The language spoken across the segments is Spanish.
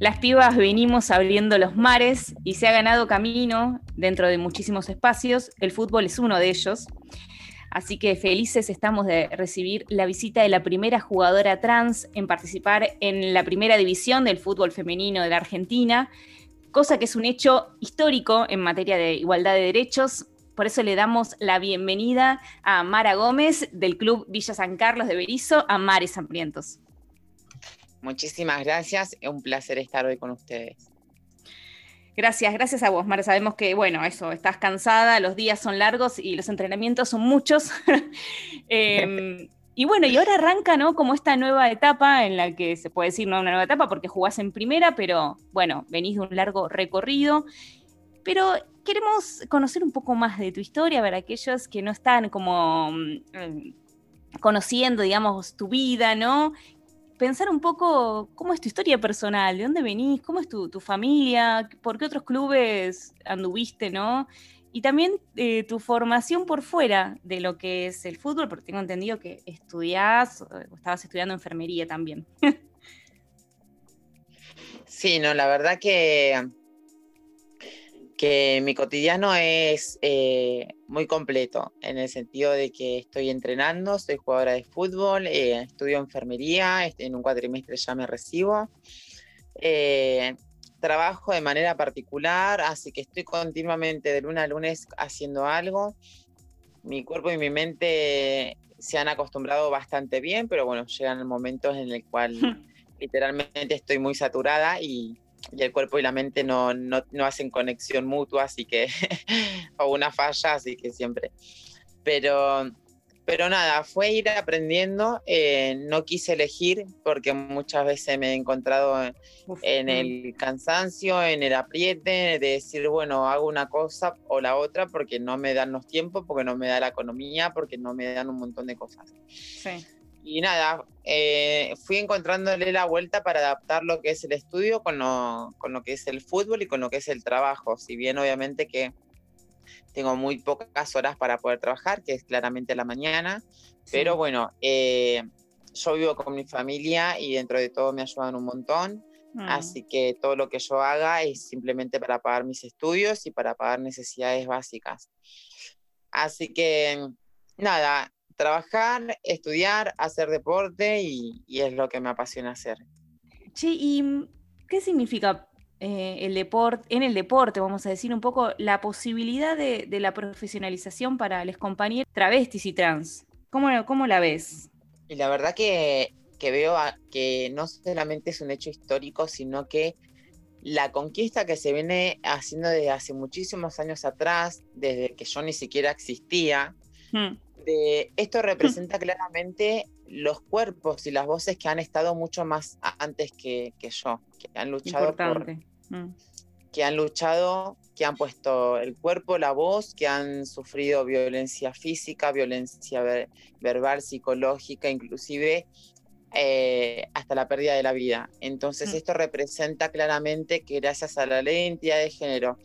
Las pibas venimos abriendo los mares y se ha ganado camino dentro de muchísimos espacios. El fútbol es uno de ellos. Así que felices estamos de recibir la visita de la primera jugadora trans en participar en la primera división del fútbol femenino de la Argentina, cosa que es un hecho histórico en materia de igualdad de derechos. Por eso le damos la bienvenida a Mara Gómez del Club Villa San Carlos de Berizo, a Mares Hambrientos. Muchísimas gracias, es un placer estar hoy con ustedes. Gracias, gracias a vos, Mara. Sabemos que, bueno, eso, estás cansada, los días son largos y los entrenamientos son muchos. Em, y bueno, y ahora arranca, ¿no? Como esta nueva etapa en la que se puede decir, no una nueva etapa porque jugás en primera, pero bueno, venís de un largo recorrido. Pero queremos conocer un poco más de tu historia para aquellos que no están como mm, conociendo, digamos, tu vida, ¿no? pensar un poco cómo es tu historia personal, de dónde venís, cómo es tu, familia, por qué otros clubes anduviste, ¿no? Y también eh, tu formación por fuera de lo que es el fútbol, porque tengo entendido que estudiás o estabas estudiando enfermería también. Sí, no, la verdad que que mi cotidiano es eh, muy completo, en el sentido de que estoy entrenando, soy jugadora de fútbol, eh, estudio enfermería, este, en un cuatrimestre ya me recibo. Eh, trabajo de manera particular, así que estoy continuamente de lunes a lunes haciendo algo. Mi cuerpo y mi mente se han acostumbrado bastante bien, pero bueno, llegan momentos en el cual literalmente estoy muy saturada y, y el cuerpo y la mente no, no, no hacen conexión mutua, así que, o una falla, así que siempre. Pero, pero nada, fue ir aprendiendo, eh, no quise elegir porque muchas veces me he encontrado en, el cansancio, en el apriete, de decir, bueno, hago una cosa o la otra porque no me dan los tiempos, porque no me da la economía, porque no me dan un montón de cosas. Sí y nada, eh, fui encontrándole la vuelta para adaptar lo que es el estudio con lo, con lo que es el fútbol y con lo que es el trabajo. Si bien obviamente que tengo muy pocas horas para poder trabajar, que es claramente la mañana, pero bueno, eh, yo vivo con mi familia y dentro de todo me ayudan un montón. Mm. Así que todo lo que yo haga es simplemente para pagar mis estudios y para pagar necesidades básicas. Así que nada, trabajar, estudiar, hacer deporte y, es lo que me apasiona hacer. Sí, ¿y qué significa eh, el deporte, en el deporte, vamos a decir un poco, la posibilidad de, la profesionalización para los compañeros travestis y trans? ¿Cómo, cómo la ves? Y la verdad que, que veo que no solamente es un hecho histórico, sino que la conquista que se viene haciendo desde hace muchísimos años atrás, desde que yo ni siquiera existía, esto representa claramente los cuerpos y las voces que han estado mucho más antes que, yo, que han luchado mm. que han luchado, que han puesto el cuerpo, la voz, que han sufrido violencia física, violencia verbal, psicológica, inclusive eh, hasta la pérdida de la vida. Entonces mm. esto representa claramente que gracias a la ley de identidad de género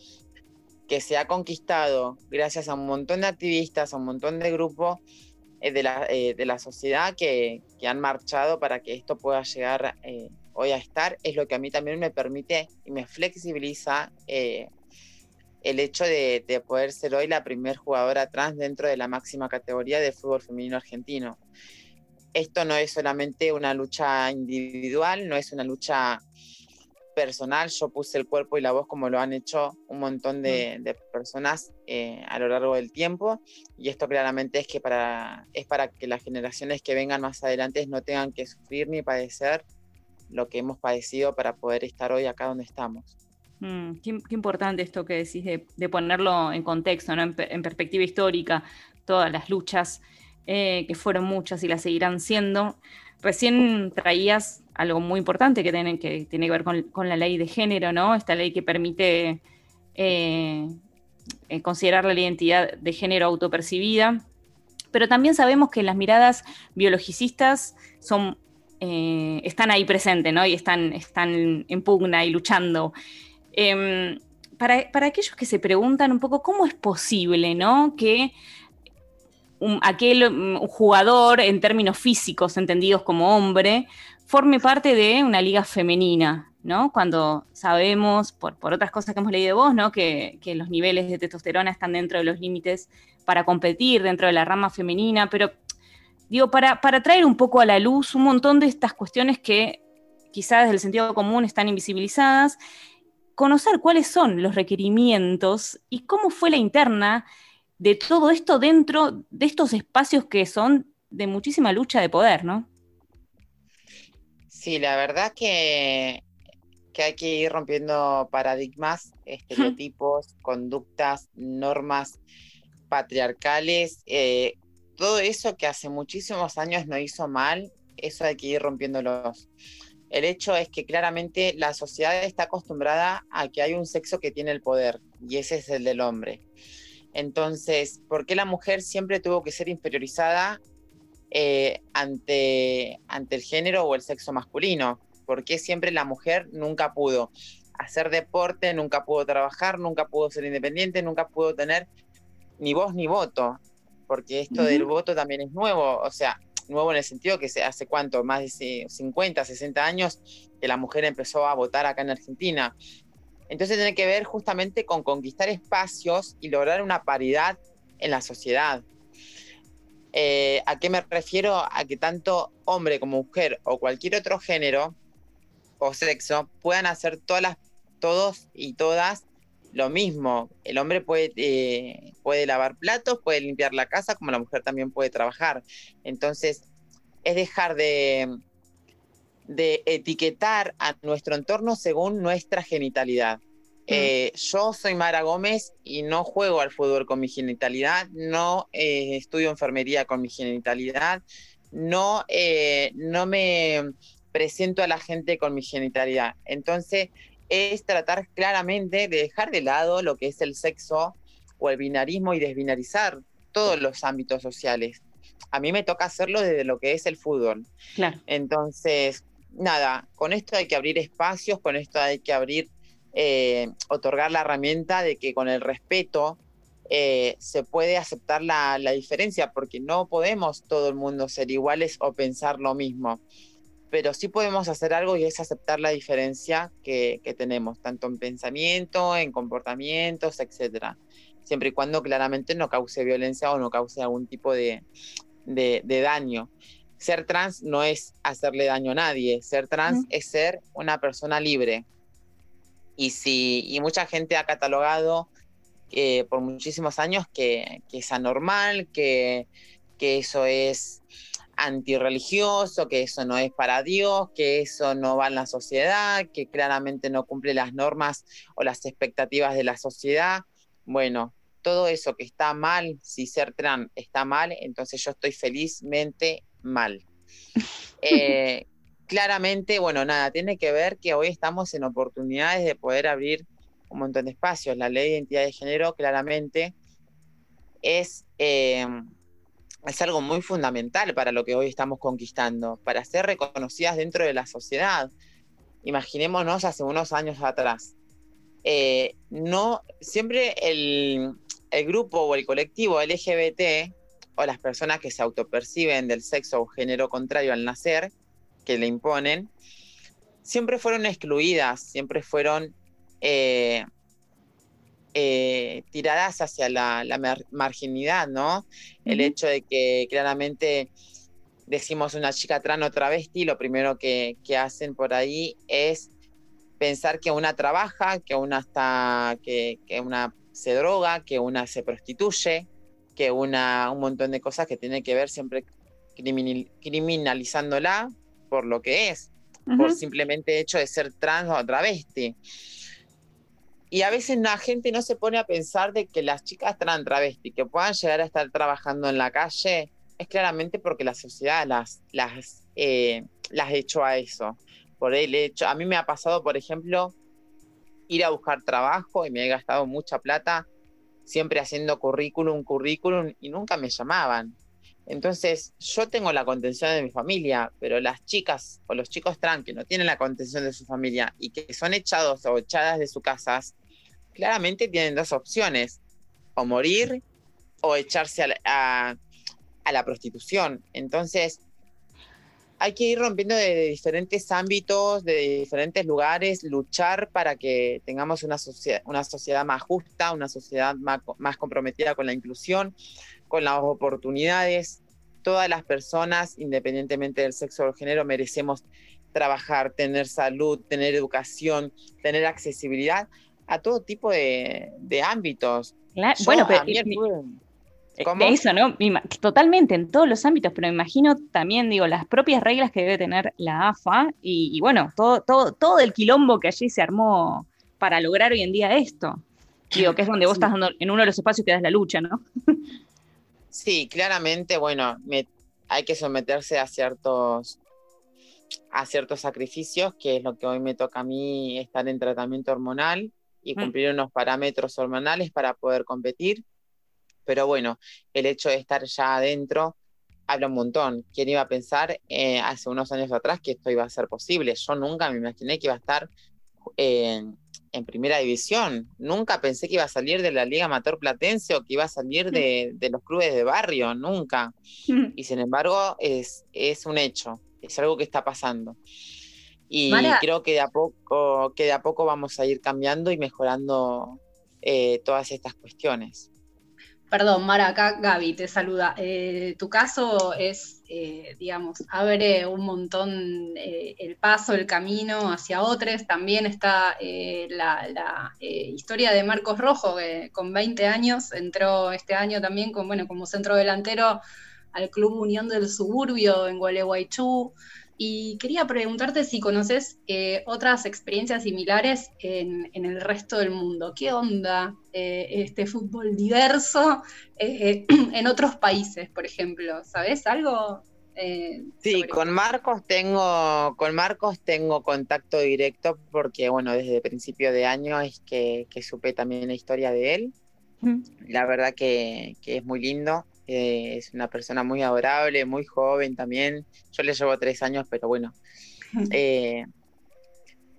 que se ha conquistado gracias a un montón de activistas, a un montón de grupos eh, de, la, eh, de, la, sociedad que, que, han marchado para que esto pueda llegar eh, hoy a estar, es lo que a mí también me permite y me flexibiliza el hecho de, de, poder ser hoy la primer jugadora trans dentro de la máxima categoría de fútbol femenino argentino. Esto no es solamente una lucha individual, no es una lucha personal, yo puse el cuerpo y la voz como lo han hecho un montón de, mm. personas eh, a lo largo del tiempo y esto claramente es que para, es para que las generaciones que vengan más adelante no tengan que sufrir ni padecer lo que hemos padecido para poder estar hoy acá donde estamos. Mm, qué, importante esto que decís de, ponerlo en contexto, en, perspectiva histórica, todas las luchas eh, que fueron muchas y las seguirán siendo. Recién traías algo muy importante que tiene que, tiene que ver con, la ley de género, ¿no? Esta ley que permite eh, eh, considerar la identidad de género autopercibida. Pero también sabemos que las miradas biologicistas eh, están ahí presentes, ¿no? Y están, están en pugna y luchando. Em, para, para, aquellos que se preguntan un poco cómo es posible, ¿no? Que aquel mm, jugador en términos físicos, entendidos como hombre, forme parte de una liga femenina, ¿no? Cuando sabemos, por, otras cosas que hemos leído de vos, ¿no? Que, los niveles de testosterona están dentro de los límites para competir dentro de la rama femenina, pero digo, para, para traer un poco a la luz un montón de estas cuestiones que quizás desde el sentido común están invisibilizadas, conocer cuáles son los requerimientos y cómo fue la interna de todo esto dentro de estos espacios que son de muchísima lucha de poder, ¿no? Sí, la verdad que, que hay que ir rompiendo paradigmas, estereotipos, conductas, normas patriarcales, eh, todo eso que hace muchísimos años no hizo mal, eso hay que ir rompiéndolos. El hecho es que claramente la sociedad está acostumbrada a que hay un sexo que tiene el poder, y ese es el del hombre. Entonces, ¿por qué la mujer siempre tuvo que ser inferiorizada eh, ante, ante el género o el sexo masculino? ¿Por qué siempre la mujer nunca pudo hacer deporte, nunca pudo trabajar, nunca pudo ser independiente, nunca pudo tener ni voz ni voto? Porque esto del voto también es nuevo, o sea, nuevo en el sentido que hace cuánto, más de 50, 60 años que la mujer empezó a votar acá en Argentina. Entonces tiene que ver justamente con conquistar espacios y lograr una paridad en la sociedad. Eh, ¿A qué me refiero? A que tanto hombre como mujer o cualquier otro género o sexo puedan hacer todas las, todos y todas lo mismo. El hombre puede, eh, puede lavar platos, puede limpiar la casa, como la mujer también puede trabajar. Entonces, es dejar de, de etiquetar a nuestro entorno según nuestra genitalidad. Mm. Eh, yo soy Mara Gómez y no juego al fútbol con mi genitalidad, no eh, estudio enfermería con mi genitalidad, no, eh, no me presento a la gente con mi genitalidad. Entonces, es tratar claramente de dejar de lado lo que es el sexo o el binarismo y desbinarizar todos los ámbitos sociales. A mí me toca hacerlo desde lo que es el fútbol. Claro. Entonces, nada, con esto hay que abrir espacios, con esto hay que abrir, eh, otorgar la herramienta de que con el respeto eh, se puede aceptar la, diferencia, porque no podemos todo el mundo ser iguales o pensar lo mismo, pero sí podemos hacer algo y es aceptar la diferencia que, tenemos, tanto en pensamiento, en comportamientos, etcétera, siempre y cuando claramente no cause violencia o no cause algún tipo de daño ser trans no es hacerle daño a nadie, ser trans es ser una persona libre. Y, si, y mucha gente ha catalogado eh, por muchísimos años que, es anormal, que, que eso es antirreligioso, que eso no es para Dios, que eso no va en la sociedad, que claramente no cumple las normas o las expectativas de la sociedad. Bueno, todo eso que está mal, si ser trans está mal, entonces yo estoy felizmente mal. Eh, claramente, bueno, nada, tiene que ver que hoy estamos en oportunidades de poder abrir un montón de espacios. La ley de identidad de género claramente es, eh, es algo muy fundamental para lo que hoy estamos conquistando, para ser reconocidas dentro de la sociedad. Imaginémonos hace unos años atrás. Eh, no, siempre el, el grupo o el colectivo LGBT o las personas que se autoperciben del sexo o género contrario al nacer, que le imponen, siempre fueron excluidas, siempre fueron eh, eh, tiradas hacia la, marginidad, ¿no? El hecho de que claramente decimos una chica trans o travesti, lo primero que, hacen por ahí es pensar que una trabaja, que una está, que, que una se droga, que una se prostituye, que una, un montón de cosas que tiene que ver siempre criminalizándola por lo que es, por simplemente hecho de ser trans o travesti. Y a veces la gente no se pone a pensar de que las chicas trans travesti que puedan llegar a estar trabajando en la calle es claramente porque la sociedad las, las, eh, las echó a eso. Por el hecho, a mí me ha pasado, por ejemplo, ir a buscar trabajo y me he gastado mucha plata siempre haciendo currículum, currículum y nunca me llamaban. Entonces, yo tengo la contención de mi familia, pero las chicas o los chicos trans que no tienen la contención de su familia y que son echados o echadas de sus casas, claramente tienen dos opciones, o morir o echarse a, a la prostitución. Entonces, hay que ir rompiendo de diferentes ámbitos, de diferentes lugares, luchar para que tengamos una, sociedad, una sociedad más justa, una sociedad más, más comprometida con la inclusión, con las oportunidades. Todas las personas, independientemente del sexo o del género, merecemos trabajar, tener salud, tener educación, tener accesibilidad a todo tipo de, ámbitos. bueno, pero ¿Cómo? Eso, ¿no? Totalmente, en todos los ámbitos, pero me imagino también, digo, las propias reglas que debe tener la AFA y, bueno, todo, todo, todo el quilombo que allí se armó para lograr hoy en día esto. Digo, que es donde vos estás dando, en uno de los espacios que das la lucha, ¿no? Sí, claramente, bueno, hay que someterse a ciertos a ciertos sacrificios, que es lo que hoy me toca a mí estar en tratamiento hormonal y mm. cumplir unos parámetros hormonales para poder competir pero bueno, el hecho de estar ya adentro habla un montón. ¿Quién iba a pensar eh, hace unos años atrás que esto iba a ser posible? Yo nunca me imaginé que iba a estar en, primera división. Nunca pensé que iba a salir de la Liga Amateur Platense o que iba a salir de, los clubes de barrio, nunca. Y sin embargo, es, es un hecho, es algo que está pasando. Y creo que de, a poco, que de a poco vamos a ir cambiando y mejorando eh, todas estas cuestiones. Perdón, Mara, acá Gaby te saluda. Eh, tu caso es, eh, digamos, abre un montón eh, el paso, el camino hacia otros. También está la, historia de Marcos Rojo, que con 20 años entró este año también con, bueno, como centro delantero al Club Unión del Suburbio en Gualeguaychú. Y quería preguntarte si conoces eh, otras experiencias similares en, el resto del mundo. ¿Qué onda eh, este fútbol diverso eh, en otros países, por ejemplo? ¿Sabes algo? sí, con Marcos tengo, con Marcos tengo contacto directo porque bueno, desde el principio de año es que, supe también la historia de él. La verdad que, que es muy lindo. Eh, es una persona muy adorable, muy joven también. Yo le llevo tres años, pero bueno. Eh,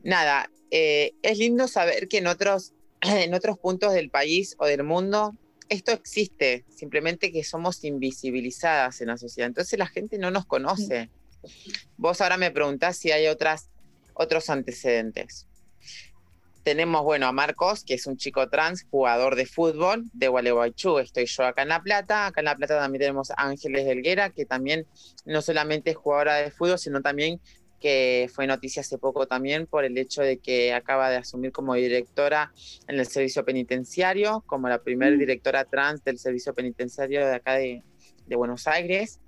nada, eh, es lindo saber que en otros, en otros puntos del país o del mundo esto existe, simplemente que somos invisibilizadas en la sociedad. Entonces la gente no nos conoce. Vos ahora me preguntás si hay otras, otros antecedentes tenemos, bueno, a Marcos, que es un chico trans, jugador de fútbol de Gualeguaychú. Estoy yo acá en La Plata. Acá en La Plata también tenemos a Ángeles Delguera, que también no solamente es jugadora de fútbol, sino también que fue noticia hace poco también por el hecho de que acaba de asumir como directora en el servicio penitenciario, como la primera mm. directora trans del servicio penitenciario de acá de, de Buenos Aires.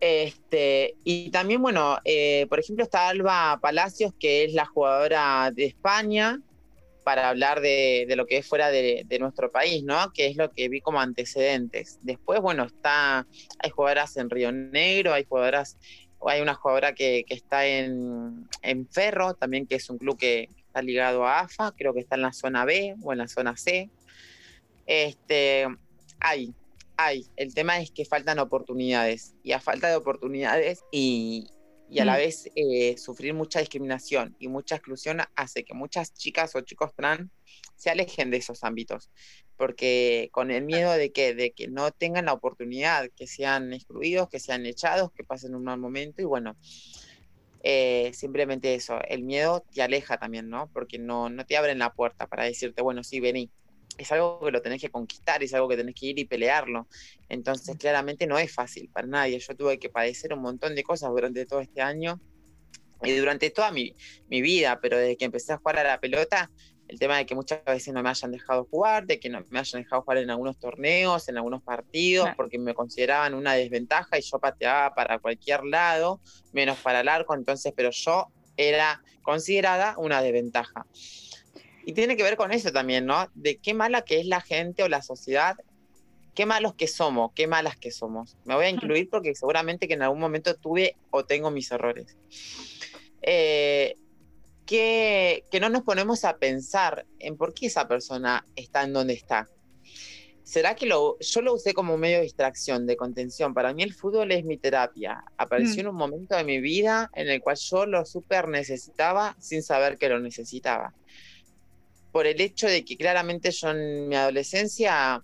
Este, y también, bueno, eh, por ejemplo, está Alba Palacios, que es la jugadora de España, para hablar de, lo que es fuera de, nuestro país, ¿no? Que es lo que vi como antecedentes. Después, bueno, está, hay jugadoras en Río Negro, hay jugadoras, hay una jugadora que, está en, en, Ferro, también que es un club que está ligado a AFA, creo que está en la zona B o en la zona C. Este, hay, el tema es que faltan oportunidades y a falta de oportunidades y, a la mm. vez eh, sufrir mucha discriminación y mucha exclusión hace que muchas chicas o chicos trans se alejen de esos ámbitos, porque con el miedo de que, de que no tengan la oportunidad, que sean excluidos, que sean echados, que pasen un mal momento y bueno, eh, simplemente eso, el miedo te aleja también, ¿no? Porque no, no te abren la puerta para decirte, bueno, sí, vení, es algo que lo tenés que conquistar, es algo que tenés que ir y pelearlo. Entonces, claramente no es fácil para nadie. Yo tuve que padecer un montón de cosas durante todo este año y durante toda mi, vida, pero desde que empecé a jugar a la pelota, el tema de que muchas veces no me hayan dejado jugar, de que no me hayan dejado jugar en algunos torneos, en algunos partidos, porque me consideraban una desventaja y yo pateaba para cualquier lado, menos para el arco, entonces, pero yo era considerada una desventaja. Y tiene que ver con eso también, ¿no? De qué mala que es la gente o la sociedad, qué malos que somos, qué malas que somos. Me voy a incluir porque seguramente que en algún momento tuve o tengo mis errores. Eh, que, que, no nos ponemos a pensar en por qué esa persona está en donde está. ¿Será que lo, yo lo usé como medio de distracción, de contención? Para mí el fútbol es mi terapia. Apareció mm. en un momento de mi vida en el cual yo lo súper necesitaba sin saber que lo necesitaba por el hecho de que claramente yo en mi adolescencia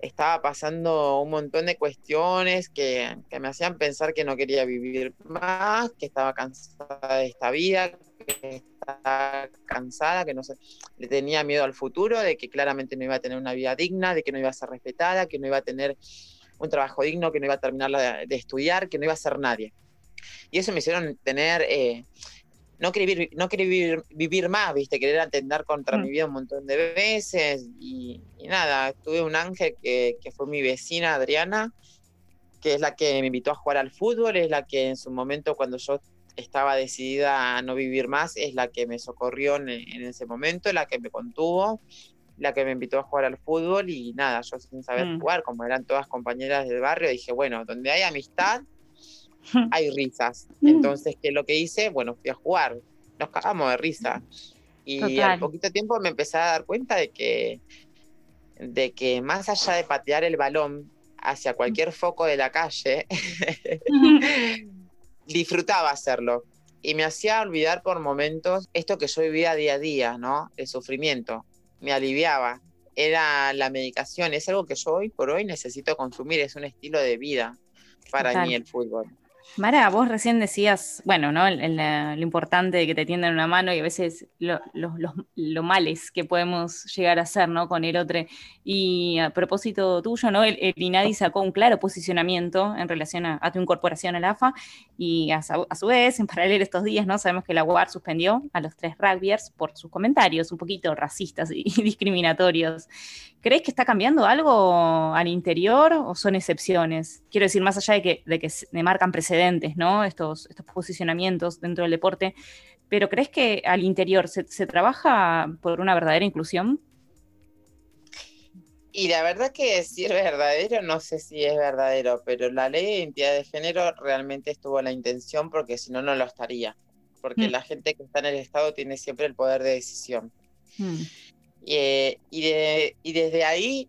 estaba pasando un montón de cuestiones que, me hacían pensar que no quería vivir más, que estaba cansada de esta vida, que estaba cansada, que no sé, le tenía miedo al futuro, de que claramente no iba a tener una vida digna, de que no iba a ser respetada, que no iba a tener un trabajo digno, que no iba a terminar de, estudiar, que no iba a ser nadie. Y eso me hicieron tener... Eh, no quería, vivir, no quería vivir, más, ¿viste? Querer atender contra mm. mi vida un montón de veces y, nada, tuve un ángel que, fue mi vecina Adriana, que es la que me invitó a jugar al fútbol, es la que en su momento cuando yo estaba decidida a no vivir más, es la que me socorrió en, ese momento, la que me contuvo, la que me invitó a jugar al fútbol y nada, yo sin saber mm. jugar, como eran todas compañeras del barrio, dije, bueno, donde hay amistad, hay risas. Mm. Entonces, ¿qué es lo que hice? Bueno, fui a jugar. Nos cagamos de risa. Y al poquito tiempo me empecé a dar cuenta de que, de que más allá de patear el balón hacia cualquier foco de la calle, disfrutaba hacerlo. Y me hacía olvidar por momentos esto que yo vivía día a día, ¿no? El sufrimiento. Me aliviaba. Era la medicación, es algo que yo hoy por hoy necesito consumir, es un estilo de vida para mí el fútbol. Mara, vos recién decías, bueno, ¿no? lo importante de que te tiendan una mano y a veces lo, males que podemos llegar a ser, ¿no? Con el otro. Y a propósito tuyo, ¿no? El, INADI sacó un claro posicionamiento en relación a, tu incorporación al AFA y a, su vez, en paralelo estos días, ¿no? Sabemos que la UAR suspendió a los tres rugbyers por sus comentarios un poquito racistas y, discriminatorios. ¿Crees que está cambiando algo al interior o son excepciones? Quiero decir, más allá de que, de que marcan precedentes, ¿no? Estos, estos posicionamientos dentro del deporte, pero ¿crees que al interior se, se trabaja por una verdadera inclusión? Y la verdad que es verdadero, no sé si es verdadero, pero la ley de identidad de género realmente estuvo la intención porque si no, no lo estaría. Porque mm. la gente que está en el Estado tiene siempre el poder de decisión. Mm. Eh, y, desde ahí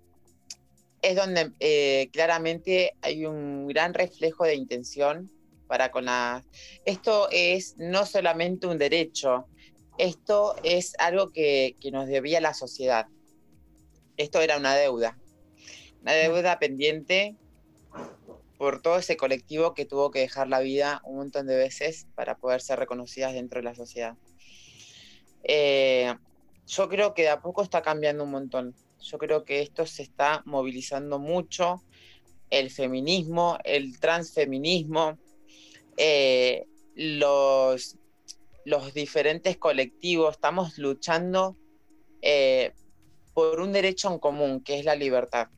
es donde eh, claramente hay un gran reflejo de intención para con. Esto es no solamente un derecho, esto es algo que, que nos debía la sociedad esto era una deuda, una deuda pendiente por todo ese colectivo que tuvo que dejar la vida un montón de veces para poder ser reconocidas dentro de la sociedad. Eh, yo creo que de a poco está cambiando un montón. Yo creo que esto se está movilizando mucho, el feminismo, el transfeminismo, eh, los, los diferentes colectivos, estamos luchando eh, por un derecho en común, que es la libertad.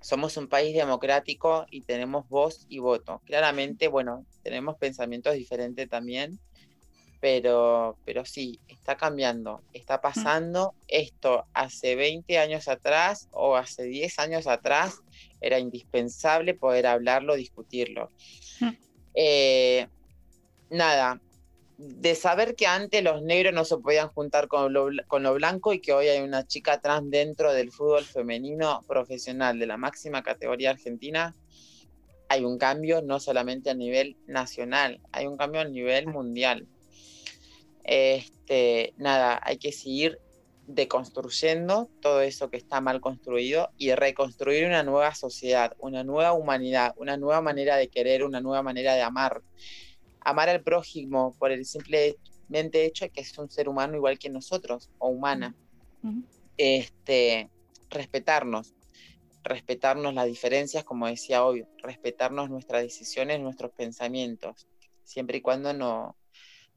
Somos un país democrático y tenemos voz y voto. Claramente, bueno, tenemos pensamientos diferentes también, pero, pero sí, está cambiando, está pasando. Esto hace 20 años atrás o hace 10 años atrás era indispensable poder hablarlo, discutirlo. Eh, nada, de saber que antes los negros no se podían juntar con lo, con lo, blanco y que hoy hay una chica trans dentro del fútbol femenino profesional de la máxima categoría argentina, hay un cambio no solamente a nivel nacional, hay un cambio a nivel mundial. Este, nada, hay que seguir deconstruyendo todo eso que está mal construido y reconstruir una nueva sociedad, una nueva humanidad, una nueva manera de querer, una nueva manera de amar amar al prójimo por el simplemente hecho de que es un ser humano igual que nosotros o humana. este, respetarnos, respetarnos las diferencias, como decía hoy, respetarnos nuestras decisiones, nuestros pensamientos, siempre y cuando no,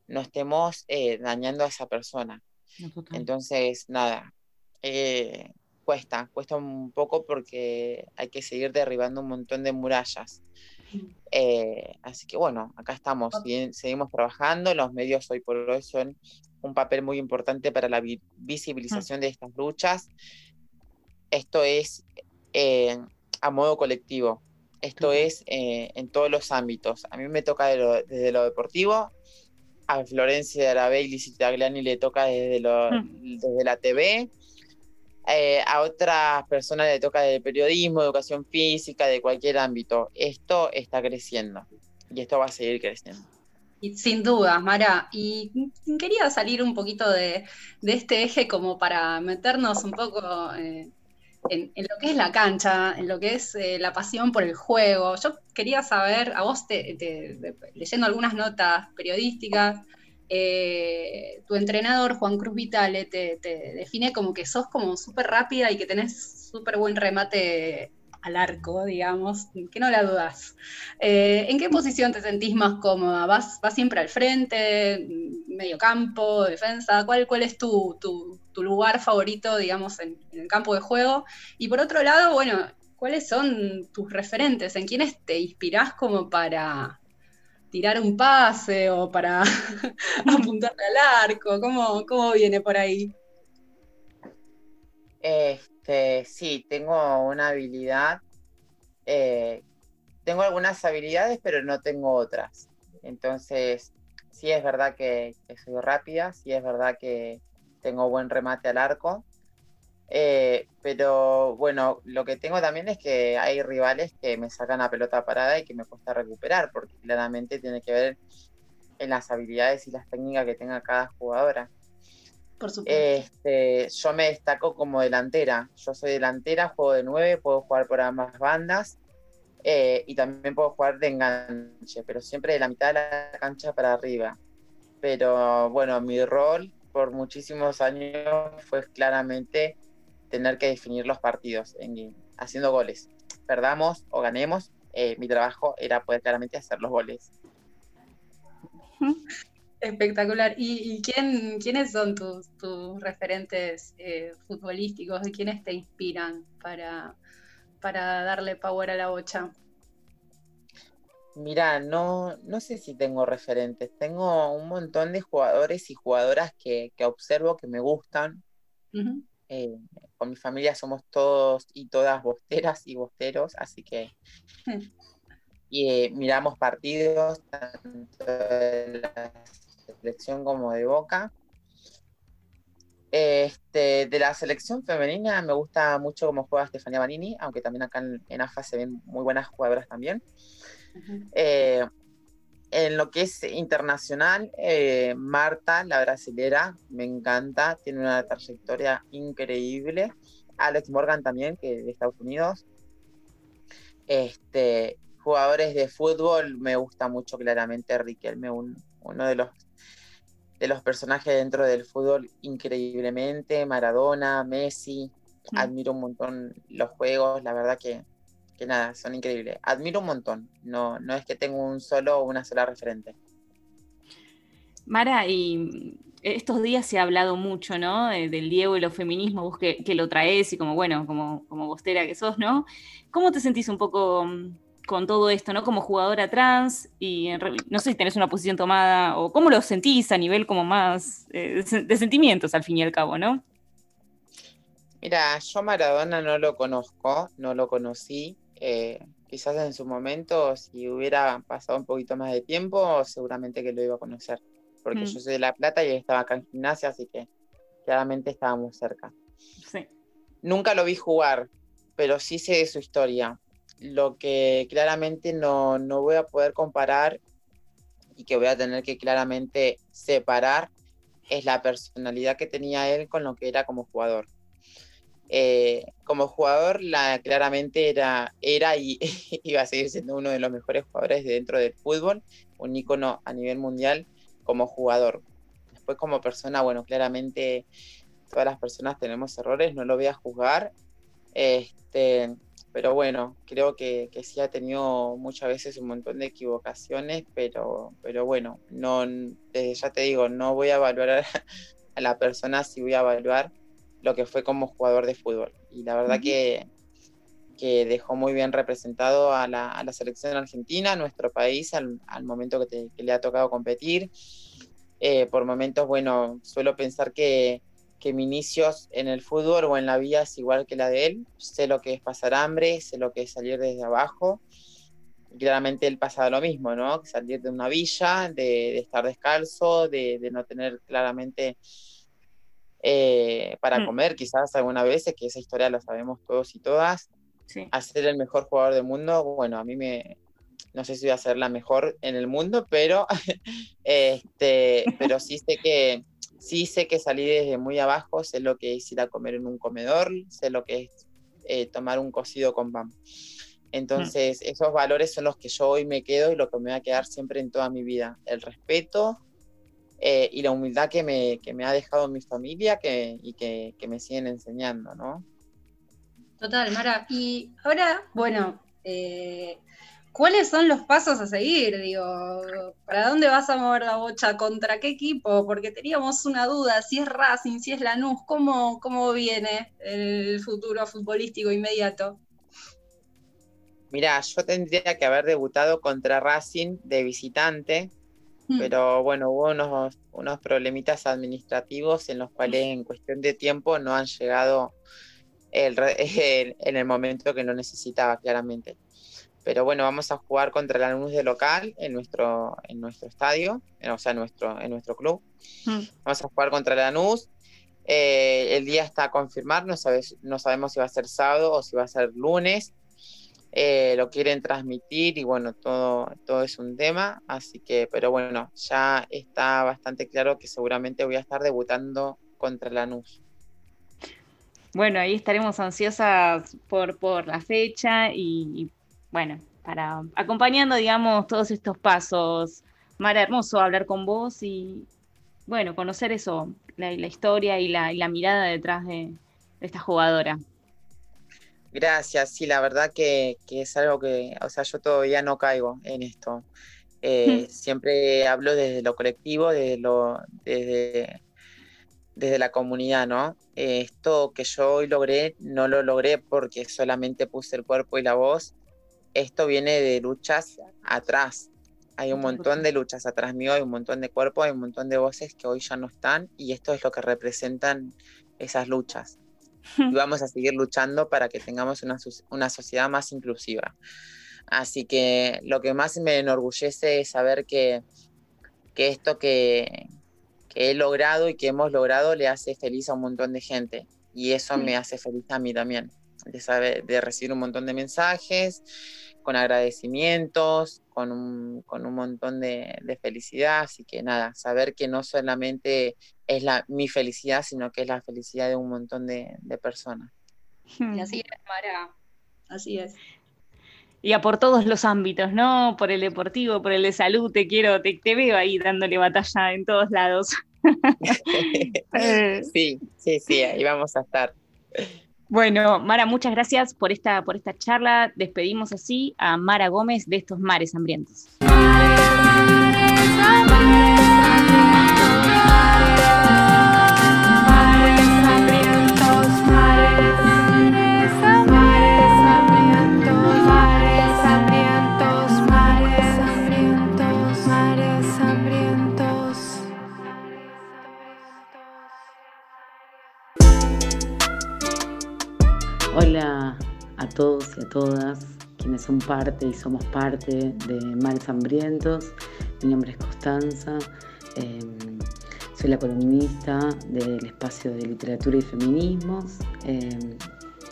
no estemos eh, dañando a esa persona. Entonces, nada, eh, cuesta, cuesta un poco porque hay que seguir derribando un montón de murallas. Eh, así que bueno, acá estamos, seguimos trabajando, los medios hoy por hoy son un papel muy importante para la visibilización de estas luchas. Esto es eh, a modo colectivo, esto es eh, en todos los ámbitos. A mí me toca desde lo deportivo, a Florencia de Arabé y Licitagliani le toca desde, lo, desde la TV, eh, a otras personas le toca de periodismo, educación física, de cualquier ámbito. Esto está creciendo y esto va a seguir creciendo. Sin duda, Mara. Y quería salir un poquito de, este eje como para meternos un poco eh, en, lo que es la cancha, en lo que es eh, la pasión por el juego. Yo quería saber, a vos leyendo algunas notas periodísticas, eh, tu entrenador Juan Cruz Vitale te, define como que sos como súper rápida y que tenés súper buen remate al arco, digamos, que no la dudas. Eh, ¿En qué posición te sentís más cómoda? ¿Vas, vas siempre al frente, medio campo, defensa? ¿Cuál, cuál es tu, lugar favorito, digamos, en, el campo de juego? Y por otro lado, bueno, ¿cuáles son tus referentes? ¿En quiénes te inspirás como para tirar un pase o para apuntarle al arco? ¿Cómo, ¿Cómo viene por ahí? Este, sí, tengo una habilidad. Eh, tengo algunas habilidades, pero no tengo otras. Entonces, sí es verdad que, soy rápida, sí es verdad que tengo buen remate al arco. Eh, pero bueno, lo que tengo también es que hay rivales que me sacan la pelota parada y que me cuesta recuperar, porque claramente tiene que ver en las habilidades y las técnicas que tenga cada jugadora. Por supuesto. Este, yo me destaco como delantera. Yo soy delantera, juego de nueve, puedo jugar por ambas bandas eh, y también puedo jugar de enganche, pero siempre de la mitad de la cancha para arriba. Pero bueno, mi rol por muchísimos años fue claramente tener que definir los partidos, en, haciendo goles. Perdamos o ganemos, eh, mi trabajo era poder claramente hacer los goles. Espectacular. ¿Y, quién, quiénes son tus, referentes eh, futbolísticos? ¿De quiénes te inspiran para, para darle power a la bocha? Mira, no, no sé si tengo referentes. Tengo un montón de jugadores y jugadoras que, observo que me gustan. Eh, con mi familia somos todos y todas bosteras y bosteros, así que y, eh, miramos partidos tanto de la selección como de Boca. Este, de la selección femenina me gusta mucho cómo juega Stefania Banini, aunque también acá en, AFA se ven muy buenas jugadoras también. Eh, en lo que es internacional, eh, Marta, la brasilera, me encanta, tiene una trayectoria increíble. Alex Morgan también, que de Estados Unidos. Este, jugadores de fútbol, me gusta mucho claramente Riquelme, uno de los de los personajes dentro del fútbol increíblemente, Maradona, Messi, mm. admiro un montón los juegos, la verdad que, que, nada, son increíbles. Admiro un montón, no, no es que tengo un solo o una sola referente. Mara, y estos días se ha hablado mucho, ¿no? del Diego y los feminismos, vos que, que, lo traes y como, bueno, como, como bostera que sos, ¿no? ¿Cómo te sentís un poco con todo esto, ¿no? Como jugadora trans y no sé si tenés una posición tomada o cómo lo sentís a nivel como más eh, de sentimientos al fin y al cabo, ¿no? Mira, yo Maradona no lo conozco, no lo conocí. Eh, quizás en su momento, si hubiera pasado un poquito más de tiempo, seguramente que lo iba a conocer. Porque mm. yo soy de La Plata y él estaba acá en gimnasia, así que claramente estábamos cerca. Sí. Nunca lo vi jugar, pero sí sé de su historia lo que claramente no, voy a poder comparar y que voy a tener que claramente separar es la personalidad que tenía él con lo que era como jugador. Eh, como jugador, la, claramente era, era y iba a seguir siendo uno de los mejores jugadores dentro del fútbol, un ícono a nivel mundial como jugador. Después como persona, bueno, claramente todas las personas tenemos errores, no lo voy a juzgar. Este, pero bueno, creo que, que, sí ha tenido muchas veces un montón de equivocaciones, pero, pero bueno, no, ya te digo, no voy a evaluar a, la persona si voy a evaluar lo que fue como jugador de fútbol. Y la verdad que, que dejó muy bien representado a la, a la selección argentina, a nuestro país, al, al momento que, que, le ha tocado competir. Eh, por momentos, bueno, suelo pensar que, que mi inicios en el fútbol o en la vida es igual que la de él. Sé lo que es pasar hambre, sé lo que es salir desde abajo. Claramente él pasaba lo mismo, ¿no? Salir de una villa, de, estar descalzo, de, no tener claramente eh, para mm. comer, quizás algunas veces, que esa historia la sabemos todos y todas. Sí. A ser el mejor jugador del mundo, bueno, a mí me, no sé si voy a ser la mejor en el mundo, pero, este, pero sí sé que, Sí sé que salí desde muy abajo, sé lo que es ir a comer en un comedor, sé lo que es eh, tomar un cocido con pan. Entonces, esos valores son los que yo hoy me quedo y lo que me va a quedar siempre en toda mi vida. El respeto eh, y la humildad que me, que me, ha dejado mi familia y que, que, me siguen enseñando, ¿no? Total, Mara. Y ahora, bueno, eh, ¿cuáles son los pasos a seguir? Digo, ¿para dónde vas a mover la bocha? ¿Contra qué equipo? Porque teníamos una duda, si es Racing, si es Lanús, ¿cómo, cómo viene el futuro futbolístico inmediato? Mira, yo tendría que haber debutado contra Racing de visitante, hmm. pero bueno, hubo unos, unos problemitas administrativos en los cuales en cuestión de tiempo no han llegado en el momento que lo necesitaba, claramente. Pero bueno, vamos a jugar contra la Lanús de local en nuestro, en nuestro estadio, o sea, en nuestro, en nuestro club. Hmm. Vamos a jugar contra la Lanús. Eh, el día está a confirmar, no, sabes, no sabemos si va a ser sábado o si va a ser lunes. Eh, lo quieren transmitir y bueno, todo, todo es un tema, así que, pero bueno, ya está bastante claro que seguramente voy a estar debutando contra Lanús. Bueno, ahí estaremos ansiosas por, por la fecha y, bueno, para acompañando, digamos, todos estos pasos. Mara, hermoso hablar con vos y, bueno, conocer eso, la, historia y la, mirada detrás de, esta jugadora. Gracias, sí, la verdad que, es algo que, o sea, yo todavía no caigo en esto. Eh, siempre hablo desde lo colectivo, desde, lo, desde desde la comunidad, ¿no? esto que yo hoy logré, no lo logré porque solamente puse el cuerpo y la voz. Esto viene de luchas atrás. Hay un montón de luchas atrás mío, hay un montón de cuerpos, hay un montón de voces que hoy ya no están y esto es lo que representan esas luchas. Y vamos a seguir luchando para que tengamos una, una sociedad más inclusiva. Así que lo que más me enorgullece es saber que, que esto que, he logrado y que hemos logrado le hace feliz a un montón de gente. Y eso me hace feliz a mí también, de, saber, de recibir un montón de mensajes, con agradecimientos, con un, con un montón de, felicidad. Así que nada, saber que no solamente es la, mi felicidad, sino que es la felicidad de un montón de, personas. Y así es, Mara. Así es y a por todos los ámbitos, ¿no? Por el deportivo, por el de salud, te quiero, te, te veo ahí dándole batalla en todos lados. sí, sí, sí, ahí vamos a estar. Bueno, Mara, muchas gracias por esta, por esta charla. Despedimos así a Mara Gómez de estos mares hambrientos. Hola todos y a todas quienes son parte y somos parte de Mares Hambrientos. Mi nombre es Constanza, em, soy la columnista del espacio de literatura y feminismos. Em,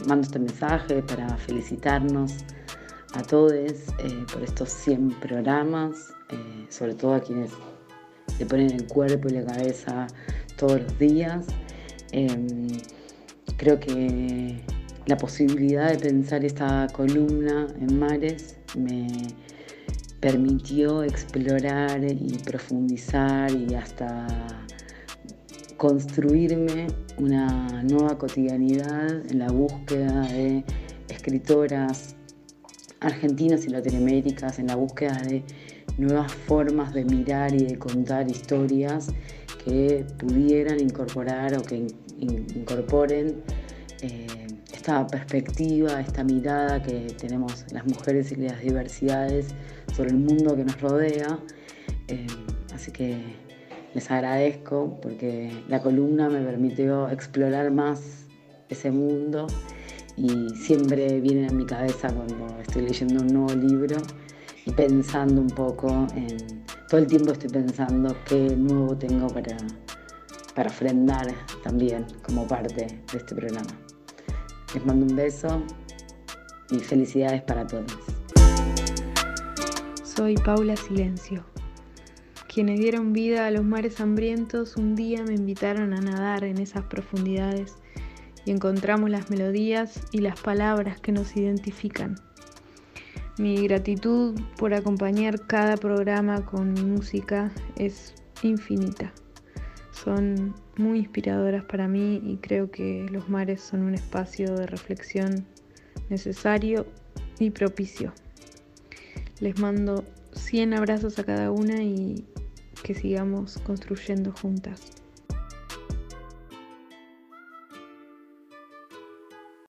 mando este mensaje para felicitarnos a todos eh, por estos 100 programas, eh, sobre todo a quienes le ponen el cuerpo y la cabeza todos los días. Em, creo que la posibilidad de pensar esta columna en mares me permitió explorar y profundizar y hasta construirme una nueva cotidianidad en la búsqueda de escritoras argentinas y latinoaméricas, en la búsqueda de nuevas formas de mirar y de contar historias que pudieran incorporar o que incorporen eh, esta perspectiva, esta mirada que tenemos las mujeres y las diversidades sobre el mundo que nos rodea. Eh, así que les agradezco porque la columna me permitió explorar más ese mundo y siempre viene a mi cabeza cuando estoy leyendo un nuevo libro y pensando un poco en, todo el tiempo estoy pensando qué nuevo tengo para, para ofrendar también como parte de este programa. Les mando un beso y felicidades para todos. Soy Paula Silencio. Quienes dieron vida a los mares hambrientos un día me invitaron a nadar en esas profundidades y encontramos las melodías y las palabras que nos identifican. Mi gratitud por acompañar cada programa con mi música es infinita. Son muy inspiradoras para mí y creo que los mares son un espacio de reflexión necesario y propicio. Les mando 100 abrazos a cada una y que sigamos construyendo juntas.